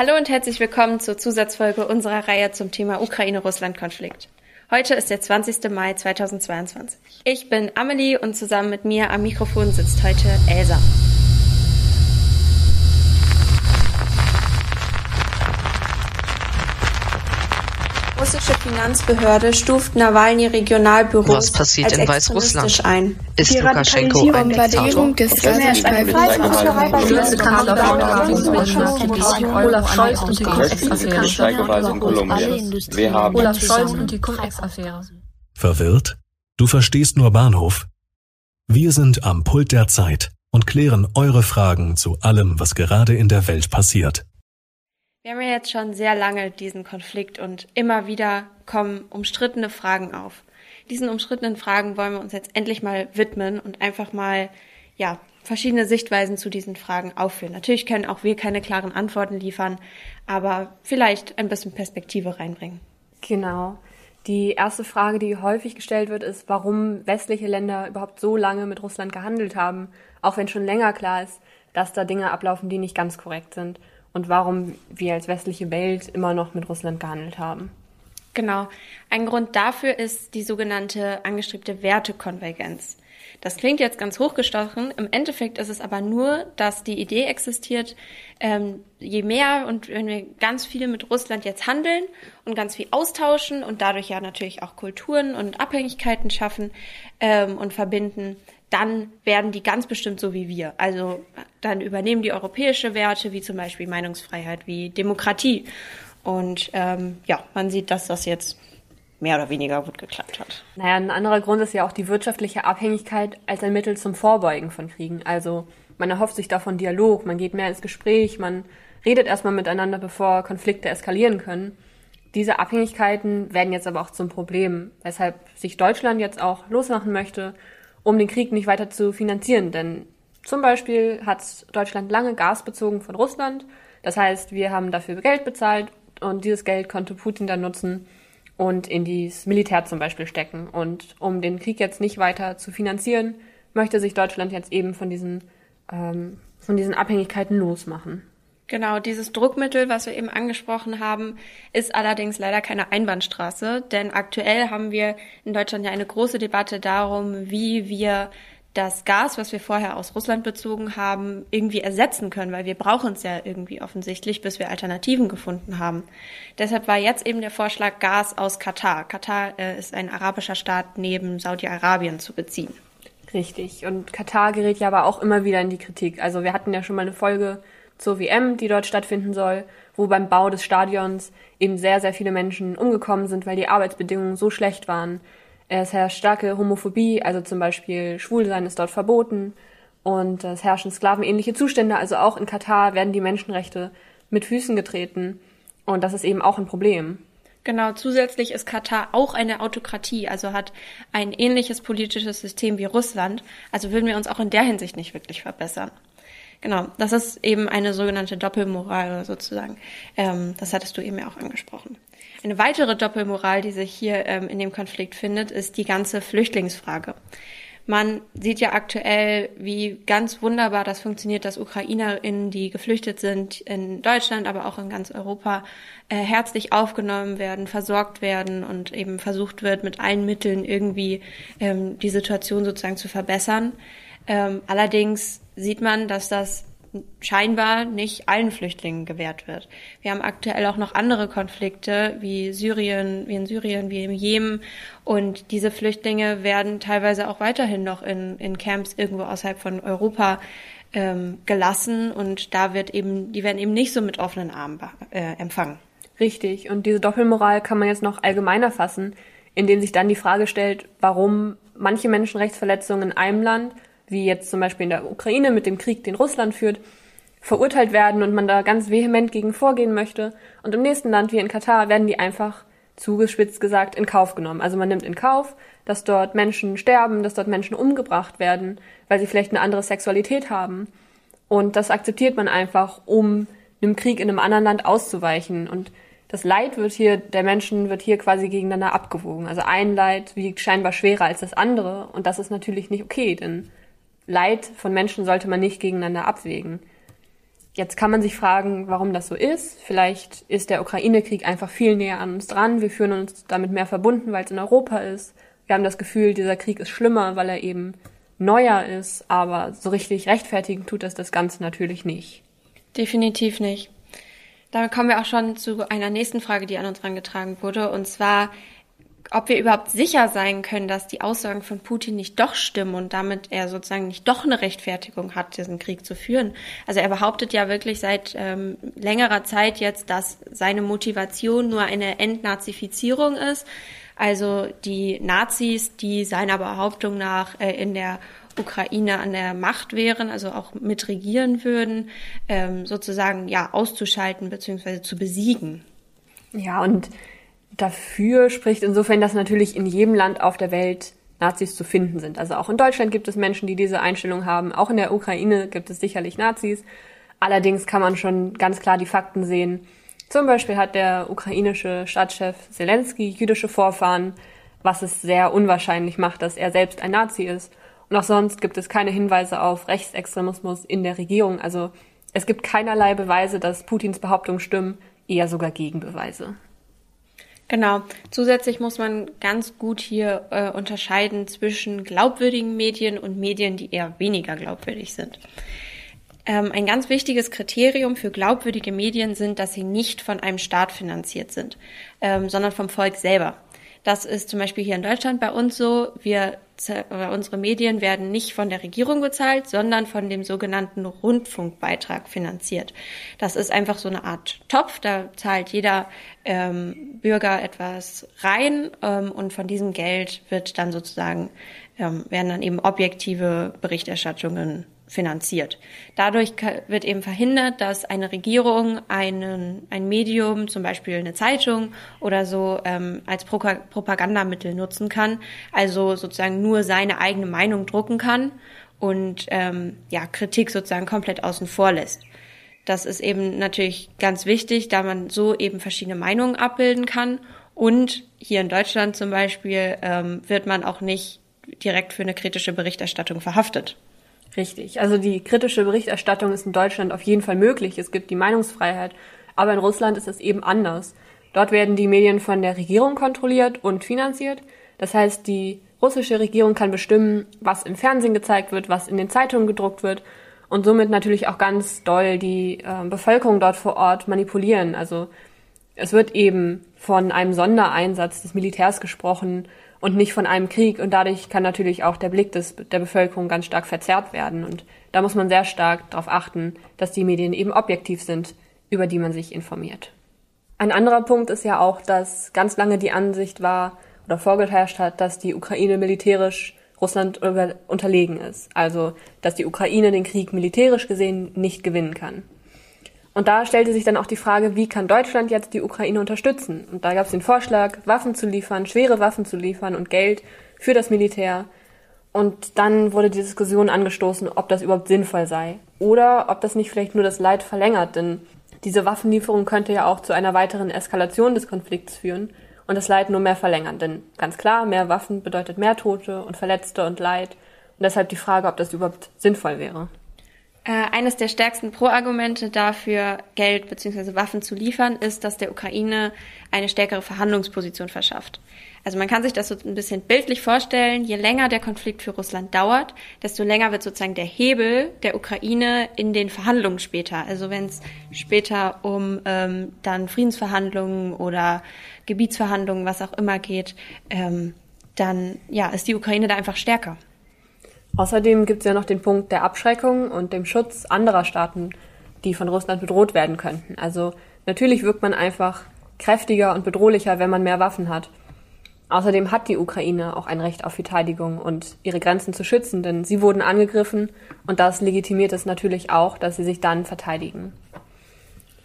Hallo und herzlich willkommen zur Zusatzfolge unserer Reihe zum Thema Ukraine-Russland-Konflikt. Heute ist der 20. Mai 2022. Ich bin Amelie und zusammen mit mir am Mikrofon sitzt heute Elsa. Russische Finanzbehörde stuft Nawalny Regionalbüros Was passiert in Weißrussland? ein. Ist Lukaschenko ein Diktator? des Olaf Scholz und die Cum-Ex-Affäre. Olaf Scholz und die Cum-Ex-Affäre. Verwirrt? Du verstehst nur Bahnhof? Wir sind am Pult der Zeit und klären eure Fragen zu allem, was gerade in der Welt passiert. Wir haben ja jetzt schon sehr lange diesen Konflikt und immer wieder kommen umstrittene Fragen auf. Diesen umstrittenen Fragen wollen wir uns jetzt endlich mal widmen und einfach mal, ja, verschiedene Sichtweisen zu diesen Fragen aufführen. Natürlich können auch wir keine klaren Antworten liefern, aber vielleicht ein bisschen Perspektive reinbringen. Genau. Die erste Frage, die häufig gestellt wird, ist, warum westliche Länder überhaupt so lange mit Russland gehandelt haben, auch wenn schon länger klar ist, dass da Dinge ablaufen, die nicht ganz korrekt sind und warum wir als westliche Welt immer noch mit Russland gehandelt haben. Genau. Ein Grund dafür ist die sogenannte angestrebte Wertekonvergenz. Das klingt jetzt ganz hochgestochen. Im Endeffekt ist es aber nur, dass die Idee existiert, ähm, je mehr und wenn wir ganz viel mit Russland jetzt handeln und ganz viel austauschen und dadurch ja natürlich auch Kulturen und Abhängigkeiten schaffen ähm, und verbinden, dann werden die ganz bestimmt so wie wir. Also dann übernehmen die europäische Werte, wie zum Beispiel Meinungsfreiheit, wie Demokratie. Und ähm, ja, man sieht, dass das jetzt mehr oder weniger gut geklappt hat. Naja, ein anderer Grund ist ja auch die wirtschaftliche Abhängigkeit als ein Mittel zum Vorbeugen von Kriegen. Also man erhofft sich davon Dialog, man geht mehr ins Gespräch, man redet erstmal miteinander, bevor Konflikte eskalieren können. Diese Abhängigkeiten werden jetzt aber auch zum Problem, weshalb sich Deutschland jetzt auch losmachen möchte um den Krieg nicht weiter zu finanzieren. Denn zum Beispiel hat Deutschland lange Gas bezogen von Russland. Das heißt, wir haben dafür Geld bezahlt und dieses Geld konnte Putin dann nutzen und in das Militär zum Beispiel stecken. Und um den Krieg jetzt nicht weiter zu finanzieren, möchte sich Deutschland jetzt eben von diesen, ähm, von diesen Abhängigkeiten losmachen. Genau, dieses Druckmittel, was wir eben angesprochen haben, ist allerdings leider keine Einbahnstraße, denn aktuell haben wir in Deutschland ja eine große Debatte darum, wie wir das Gas, was wir vorher aus Russland bezogen haben, irgendwie ersetzen können, weil wir brauchen es ja irgendwie offensichtlich, bis wir Alternativen gefunden haben. Deshalb war jetzt eben der Vorschlag, Gas aus Katar. Katar äh, ist ein arabischer Staat neben Saudi-Arabien zu beziehen. Richtig. Und Katar gerät ja aber auch immer wieder in die Kritik. Also wir hatten ja schon mal eine Folge zur WM, die dort stattfinden soll, wo beim Bau des Stadions eben sehr, sehr viele Menschen umgekommen sind, weil die Arbeitsbedingungen so schlecht waren. Es herrscht starke Homophobie, also zum Beispiel Schwulsein ist dort verboten und es herrschen sklavenähnliche Zustände, also auch in Katar werden die Menschenrechte mit Füßen getreten und das ist eben auch ein Problem. Genau, zusätzlich ist Katar auch eine Autokratie, also hat ein ähnliches politisches System wie Russland. Also würden wir uns auch in der Hinsicht nicht wirklich verbessern. Genau, das ist eben eine sogenannte Doppelmoral sozusagen. Ähm, das hattest du eben ja auch angesprochen. Eine weitere Doppelmoral, die sich hier ähm, in dem Konflikt findet, ist die ganze Flüchtlingsfrage. Man sieht ja aktuell, wie ganz wunderbar das funktioniert, dass UkrainerInnen, die geflüchtet sind in Deutschland, aber auch in ganz Europa, äh, herzlich aufgenommen werden, versorgt werden und eben versucht wird, mit allen Mitteln irgendwie ähm, die Situation sozusagen zu verbessern. Ähm, allerdings sieht man, dass das scheinbar nicht allen Flüchtlingen gewährt wird. Wir haben aktuell auch noch andere Konflikte wie Syrien, wie in Syrien, wie im Jemen und diese Flüchtlinge werden teilweise auch weiterhin noch in, in Camps irgendwo außerhalb von Europa ähm, gelassen und da wird eben, die werden eben nicht so mit offenen Armen äh, empfangen. Richtig. Und diese Doppelmoral kann man jetzt noch allgemeiner fassen, indem sich dann die Frage stellt, warum manche Menschenrechtsverletzungen in einem Land wie jetzt zum Beispiel in der Ukraine mit dem Krieg, den Russland führt, verurteilt werden und man da ganz vehement gegen vorgehen möchte. Und im nächsten Land, wie in Katar, werden die einfach zugespitzt gesagt in Kauf genommen. Also man nimmt in Kauf, dass dort Menschen sterben, dass dort Menschen umgebracht werden, weil sie vielleicht eine andere Sexualität haben. Und das akzeptiert man einfach, um einem Krieg in einem anderen Land auszuweichen. Und das Leid wird hier, der Menschen wird hier quasi gegeneinander abgewogen. Also ein Leid wiegt scheinbar schwerer als das andere. Und das ist natürlich nicht okay, denn Leid von Menschen sollte man nicht gegeneinander abwägen. Jetzt kann man sich fragen, warum das so ist. Vielleicht ist der Ukraine-Krieg einfach viel näher an uns dran. Wir fühlen uns damit mehr verbunden, weil es in Europa ist. Wir haben das Gefühl, dieser Krieg ist schlimmer, weil er eben neuer ist. Aber so richtig rechtfertigen tut das das Ganze natürlich nicht. Definitiv nicht. Damit kommen wir auch schon zu einer nächsten Frage, die an uns herangetragen wurde. Und zwar, ob wir überhaupt sicher sein können, dass die Aussagen von Putin nicht doch stimmen und damit er sozusagen nicht doch eine Rechtfertigung hat, diesen Krieg zu führen. Also er behauptet ja wirklich seit ähm, längerer Zeit jetzt, dass seine Motivation nur eine Entnazifizierung ist. Also die Nazis, die seiner Behauptung nach äh, in der Ukraine an der Macht wären, also auch mitregieren würden, ähm, sozusagen ja auszuschalten bzw. zu besiegen. Ja, und dafür spricht insofern, dass natürlich in jedem Land auf der Welt Nazis zu finden sind. Also auch in Deutschland gibt es Menschen, die diese Einstellung haben. Auch in der Ukraine gibt es sicherlich Nazis. Allerdings kann man schon ganz klar die Fakten sehen. Zum Beispiel hat der ukrainische Stadtchef Zelensky jüdische Vorfahren, was es sehr unwahrscheinlich macht, dass er selbst ein Nazi ist. Und auch sonst gibt es keine Hinweise auf Rechtsextremismus in der Regierung. Also es gibt keinerlei Beweise, dass Putins Behauptungen stimmen, eher sogar Gegenbeweise. Genau. Zusätzlich muss man ganz gut hier äh, unterscheiden zwischen glaubwürdigen Medien und Medien, die eher weniger glaubwürdig sind. Ähm, ein ganz wichtiges Kriterium für glaubwürdige Medien sind, dass sie nicht von einem Staat finanziert sind, ähm, sondern vom Volk selber. Das ist zum Beispiel hier in Deutschland bei uns so. Wir unsere Medien werden nicht von der Regierung bezahlt, sondern von dem sogenannten Rundfunkbeitrag finanziert. Das ist einfach so eine Art Topf, da zahlt jeder ähm, Bürger etwas rein ähm, und von diesem Geld wird dann sozusagen ähm, werden dann eben objektive Berichterstattungen finanziert. Dadurch wird eben verhindert, dass eine Regierung einen, ein Medium, zum Beispiel eine Zeitung oder so, ähm, als Pro Propagandamittel nutzen kann, also sozusagen nur seine eigene Meinung drucken kann und ähm, ja, Kritik sozusagen komplett außen vor lässt. Das ist eben natürlich ganz wichtig, da man so eben verschiedene Meinungen abbilden kann. Und hier in Deutschland zum Beispiel ähm, wird man auch nicht direkt für eine kritische Berichterstattung verhaftet. Richtig. Also die kritische Berichterstattung ist in Deutschland auf jeden Fall möglich. Es gibt die Meinungsfreiheit. Aber in Russland ist es eben anders. Dort werden die Medien von der Regierung kontrolliert und finanziert. Das heißt, die russische Regierung kann bestimmen, was im Fernsehen gezeigt wird, was in den Zeitungen gedruckt wird und somit natürlich auch ganz doll die äh, Bevölkerung dort vor Ort manipulieren. Also es wird eben von einem Sondereinsatz des Militärs gesprochen und nicht von einem Krieg. Und dadurch kann natürlich auch der Blick des, der Bevölkerung ganz stark verzerrt werden. Und da muss man sehr stark darauf achten, dass die Medien eben objektiv sind, über die man sich informiert. Ein anderer Punkt ist ja auch, dass ganz lange die Ansicht war oder vorgeherrscht hat, dass die Ukraine militärisch Russland unterlegen ist. Also, dass die Ukraine den Krieg militärisch gesehen nicht gewinnen kann. Und da stellte sich dann auch die Frage, wie kann Deutschland jetzt die Ukraine unterstützen? Und da gab es den Vorschlag, Waffen zu liefern, schwere Waffen zu liefern und Geld für das Militär. Und dann wurde die Diskussion angestoßen, ob das überhaupt sinnvoll sei. Oder ob das nicht vielleicht nur das Leid verlängert, denn diese Waffenlieferung könnte ja auch zu einer weiteren Eskalation des Konflikts führen und das Leid nur mehr verlängern. Denn ganz klar, mehr Waffen bedeutet mehr Tote und Verletzte und Leid. Und deshalb die Frage, ob das überhaupt sinnvoll wäre. Äh, eines der stärksten Pro-Argumente dafür, Geld bzw. Waffen zu liefern, ist, dass der Ukraine eine stärkere Verhandlungsposition verschafft. Also man kann sich das so ein bisschen bildlich vorstellen, je länger der Konflikt für Russland dauert, desto länger wird sozusagen der Hebel der Ukraine in den Verhandlungen später. Also wenn es später um ähm, dann Friedensverhandlungen oder Gebietsverhandlungen, was auch immer geht, ähm, dann ja, ist die Ukraine da einfach stärker. Außerdem gibt es ja noch den Punkt der Abschreckung und dem Schutz anderer Staaten, die von Russland bedroht werden könnten. Also natürlich wirkt man einfach kräftiger und bedrohlicher, wenn man mehr Waffen hat. Außerdem hat die Ukraine auch ein Recht auf Verteidigung und ihre Grenzen zu schützen, denn sie wurden angegriffen und das legitimiert es natürlich auch, dass sie sich dann verteidigen.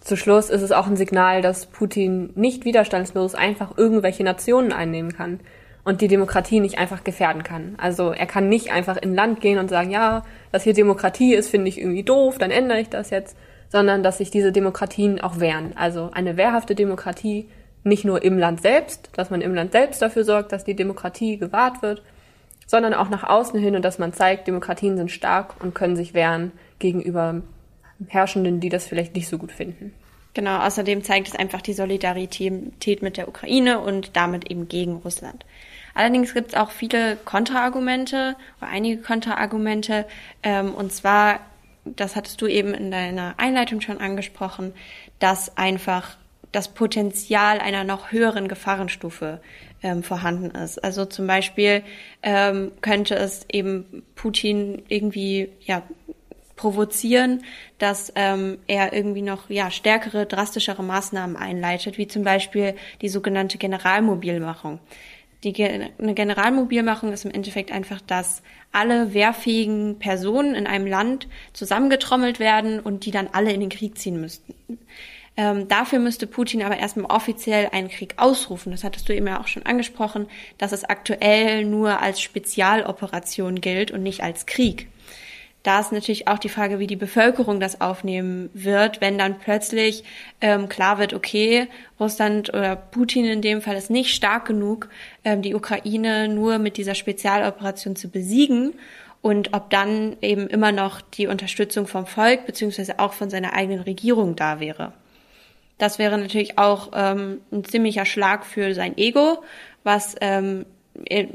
Zu Schluss ist es auch ein Signal, dass Putin nicht widerstandslos einfach irgendwelche Nationen einnehmen kann, und die Demokratie nicht einfach gefährden kann. Also er kann nicht einfach in Land gehen und sagen, ja, dass hier Demokratie ist, finde ich irgendwie doof, dann ändere ich das jetzt, sondern dass sich diese Demokratien auch wehren. Also eine wehrhafte Demokratie nicht nur im Land selbst, dass man im Land selbst dafür sorgt, dass die Demokratie gewahrt wird, sondern auch nach außen hin und dass man zeigt, Demokratien sind stark und können sich wehren gegenüber Herrschenden, die das vielleicht nicht so gut finden. Genau, außerdem zeigt es einfach die Solidarität mit der Ukraine und damit eben gegen Russland. Allerdings gibt es auch viele Kontraargumente oder einige Kontraargumente. Ähm, und zwar, das hattest du eben in deiner Einleitung schon angesprochen, dass einfach das Potenzial einer noch höheren Gefahrenstufe ähm, vorhanden ist. Also zum Beispiel ähm, könnte es eben Putin irgendwie ja provozieren, dass ähm, er irgendwie noch ja stärkere, drastischere Maßnahmen einleitet, wie zum Beispiel die sogenannte Generalmobilmachung. Die eine Generalmobilmachung ist im Endeffekt einfach, dass alle wehrfähigen Personen in einem Land zusammengetrommelt werden und die dann alle in den Krieg ziehen müssten. Ähm, dafür müsste Putin aber erstmal offiziell einen Krieg ausrufen. Das hattest du eben ja auch schon angesprochen, dass es aktuell nur als Spezialoperation gilt und nicht als Krieg da ist natürlich auch die Frage, wie die Bevölkerung das aufnehmen wird, wenn dann plötzlich ähm, klar wird, okay, Russland oder Putin in dem Fall ist nicht stark genug, ähm, die Ukraine nur mit dieser Spezialoperation zu besiegen und ob dann eben immer noch die Unterstützung vom Volk beziehungsweise auch von seiner eigenen Regierung da wäre. Das wäre natürlich auch ähm, ein ziemlicher Schlag für sein Ego, was ähm,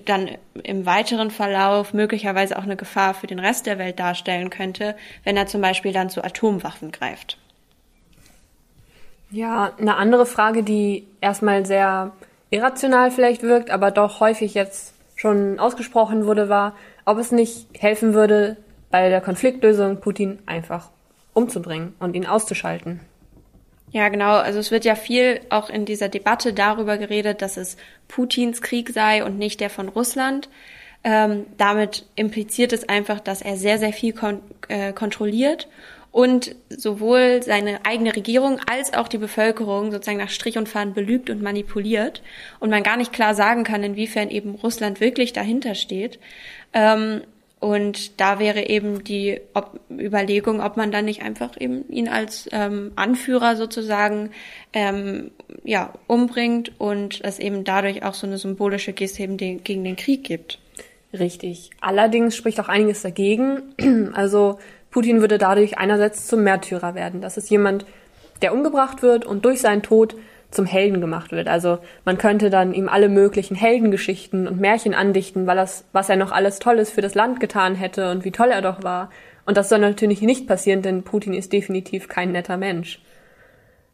dann im weiteren Verlauf möglicherweise auch eine Gefahr für den Rest der Welt darstellen könnte, wenn er zum Beispiel dann zu Atomwaffen greift. Ja, eine andere Frage, die erstmal sehr irrational vielleicht wirkt, aber doch häufig jetzt schon ausgesprochen wurde, war, ob es nicht helfen würde, bei der Konfliktlösung Putin einfach umzubringen und ihn auszuschalten. Ja, genau. Also es wird ja viel auch in dieser Debatte darüber geredet, dass es Putins Krieg sei und nicht der von Russland. Ähm, damit impliziert es einfach, dass er sehr, sehr viel kon äh, kontrolliert und sowohl seine eigene Regierung als auch die Bevölkerung sozusagen nach Strich und Faden belügt und manipuliert und man gar nicht klar sagen kann, inwiefern eben Russland wirklich dahinter steht. Ähm, und da wäre eben die ob Überlegung, ob man dann nicht einfach eben ihn als ähm, Anführer sozusagen ähm, ja umbringt und es eben dadurch auch so eine symbolische Geste eben den, gegen den Krieg gibt. Richtig. Allerdings spricht auch einiges dagegen. Also Putin würde dadurch einerseits zum Märtyrer werden. Das ist jemand, der umgebracht wird und durch seinen Tod zum Helden gemacht wird. Also man könnte dann ihm alle möglichen Heldengeschichten und Märchen andichten, weil das, was er noch alles Tolles für das Land getan hätte und wie toll er doch war. Und das soll natürlich nicht passieren, denn Putin ist definitiv kein netter Mensch.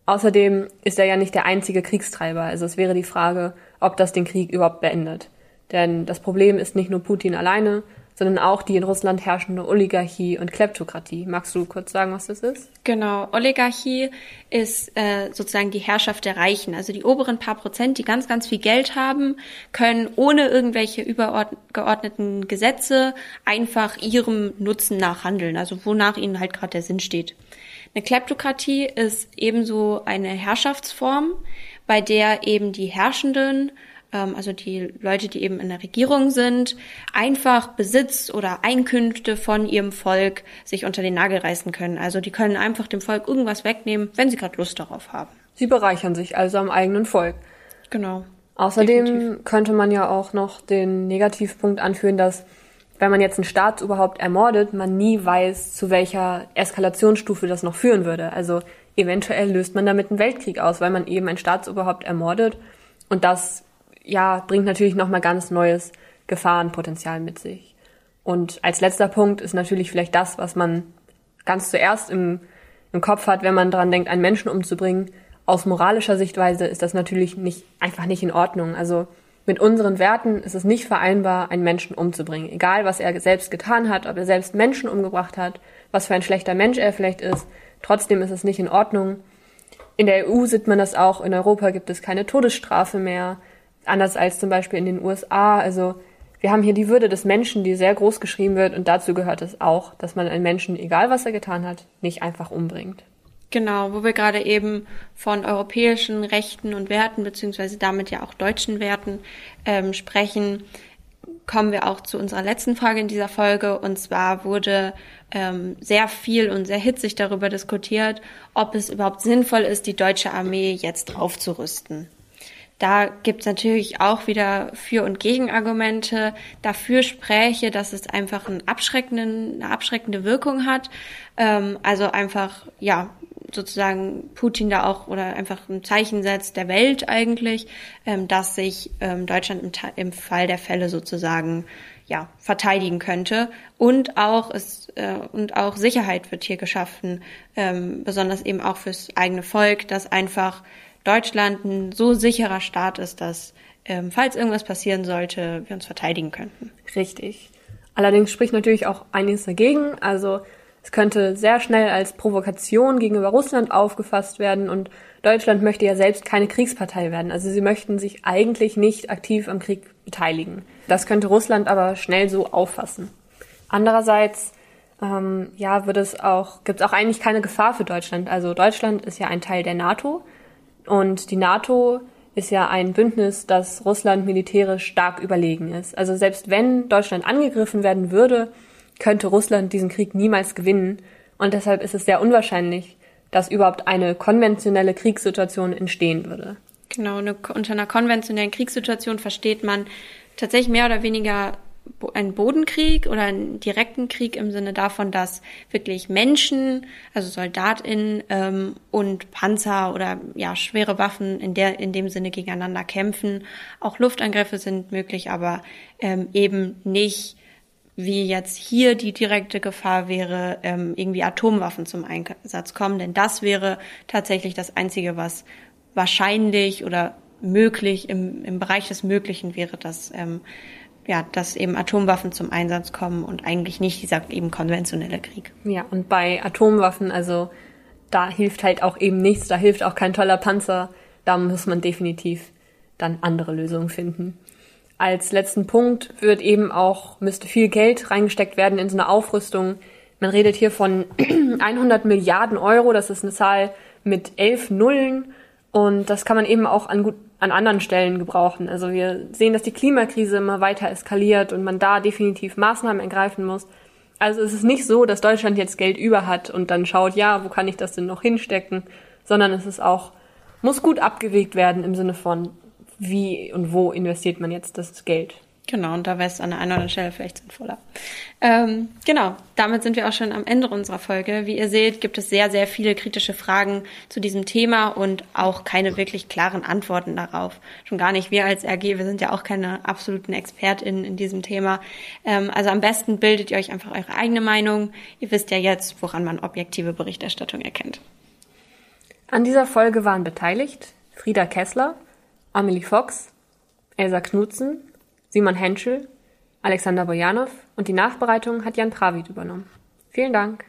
Außerdem ist er ja nicht der einzige Kriegstreiber. Also es wäre die Frage, ob das den Krieg überhaupt beendet. Denn das Problem ist nicht nur Putin alleine, sondern auch die in Russland herrschende Oligarchie und Kleptokratie. Magst du kurz sagen, was das ist? Genau, Oligarchie ist äh, sozusagen die Herrschaft der Reichen. Also die oberen paar Prozent, die ganz, ganz viel Geld haben, können ohne irgendwelche übergeordneten Gesetze einfach ihrem Nutzen nachhandeln, also wonach ihnen halt gerade der Sinn steht. Eine Kleptokratie ist ebenso eine Herrschaftsform, bei der eben die Herrschenden ähm, also die Leute, die eben in der Regierung sind, einfach Besitz oder Einkünfte von ihrem Volk sich unter den Nagel reißen können. Also die können einfach dem Volk irgendwas wegnehmen, wenn sie gerade Lust darauf haben. Sie bereichern sich also am eigenen Volk. Genau. Außerdem Definitiv. könnte man ja auch noch den Negativpunkt anführen, dass wenn man jetzt einen Staatsoberhaupt ermordet, man nie weiß, zu welcher Eskalationsstufe das noch führen würde. Also eventuell löst man damit einen Weltkrieg aus, weil man eben ein Staatsoberhaupt ermordet und das ja, bringt natürlich nochmal ganz neues Gefahrenpotenzial mit sich. Und als letzter Punkt ist natürlich vielleicht das, was man ganz zuerst im, im Kopf hat, wenn man daran denkt, einen Menschen umzubringen. Aus moralischer Sichtweise ist das natürlich nicht, einfach nicht in Ordnung. Also mit unseren Werten ist es nicht vereinbar, einen Menschen umzubringen. Egal, was er selbst getan hat, ob er selbst Menschen umgebracht hat, was für ein schlechter Mensch er vielleicht ist. Trotzdem ist es nicht in Ordnung. In der EU sieht man das auch. In Europa gibt es keine Todesstrafe mehr anders als zum Beispiel in den USA. Also wir haben hier die Würde des Menschen, die sehr groß geschrieben wird und dazu gehört es auch, dass man einen Menschen, egal was er getan hat, nicht einfach umbringt. Genau, wo wir gerade eben von europäischen Rechten und Werten beziehungsweise damit ja auch deutschen Werten ähm, sprechen, kommen wir auch zu unserer letzten Frage in dieser Folge. Und zwar wurde ähm, sehr viel und sehr hitzig darüber diskutiert, ob es überhaupt sinnvoll ist, die deutsche Armee jetzt aufzurüsten. Da gibt's natürlich auch wieder Für- und Gegenargumente. Dafür spräche, dass es einfach einen abschreckenden, eine abschreckende Wirkung hat. Ähm, also einfach, ja, sozusagen Putin da auch oder einfach ein Zeichen setzt der Welt eigentlich, ähm, dass sich ähm, Deutschland im, im Fall der Fälle sozusagen ja, verteidigen könnte. Und auch es äh, und auch Sicherheit wird hier geschaffen, ähm, besonders eben auch fürs eigene Volk, dass einfach Deutschland ein so sicherer Staat ist, dass ähm, falls irgendwas passieren sollte, wir uns verteidigen könnten. Richtig. Allerdings spricht natürlich auch einiges dagegen. Also es könnte sehr schnell als Provokation gegenüber Russland aufgefasst werden und Deutschland möchte ja selbst keine Kriegspartei werden. Also sie möchten sich eigentlich nicht aktiv am Krieg beteiligen. Das könnte Russland aber schnell so auffassen. Andererseits ähm, ja, wird es auch, gibt es auch eigentlich keine Gefahr für Deutschland. Also Deutschland ist ja ein Teil der NATO und die NATO ist ja ein Bündnis, das Russland militärisch stark überlegen ist. Also selbst wenn Deutschland angegriffen werden würde, könnte Russland diesen Krieg niemals gewinnen. Und deshalb ist es sehr unwahrscheinlich, dass überhaupt eine konventionelle Kriegssituation entstehen würde. Genau, eine, unter einer konventionellen Kriegssituation versteht man tatsächlich mehr oder weniger einen Bodenkrieg oder einen direkten Krieg im Sinne davon, dass wirklich Menschen, also SoldatInnen ähm, und Panzer oder ja schwere Waffen in der in dem Sinne gegeneinander kämpfen. Auch Luftangriffe sind möglich, aber ähm, eben nicht wie jetzt hier die direkte Gefahr wäre, ähm, irgendwie Atomwaffen zum Einsatz kommen, denn das wäre tatsächlich das Einzige, was wahrscheinlich oder möglich im, im Bereich des Möglichen wäre, dass ähm, ja, dass eben Atomwaffen zum Einsatz kommen und eigentlich nicht dieser eben konventionelle Krieg. Ja, und bei Atomwaffen, also da hilft halt auch eben nichts, da hilft auch kein toller Panzer, da muss man definitiv dann andere Lösungen finden. Als letzten Punkt wird eben auch, müsste viel Geld reingesteckt werden in so eine Aufrüstung. Man redet hier von 100 Milliarden Euro, das ist eine Zahl mit elf Nullen und das kann man eben auch an, gut, an anderen Stellen gebrauchen. Also wir sehen, dass die Klimakrise immer weiter eskaliert und man da definitiv Maßnahmen ergreifen muss. Also es ist nicht so, dass Deutschland jetzt Geld über hat und dann schaut, ja, wo kann ich das denn noch hinstecken, sondern es ist auch, muss gut abgewegt werden im Sinne von, wie und wo investiert man jetzt das Geld. Genau, und da wäre es an der einen oder anderen Stelle vielleicht sinnvoller. Ähm, genau, damit sind wir auch schon am Ende unserer Folge. Wie ihr seht, gibt es sehr, sehr viele kritische Fragen zu diesem Thema und auch keine wirklich klaren Antworten darauf. Schon gar nicht wir als RG, wir sind ja auch keine absoluten ExpertInnen in diesem Thema. Ähm, also am besten bildet ihr euch einfach eure eigene Meinung. Ihr wisst ja jetzt, woran man objektive Berichterstattung erkennt. An dieser Folge waren beteiligt Frieda Kessler, Amelie Fox, Elsa Knutzen, Simon Henschel, Alexander Bojanow und die Nachbereitung hat Jan Travit übernommen. Vielen Dank.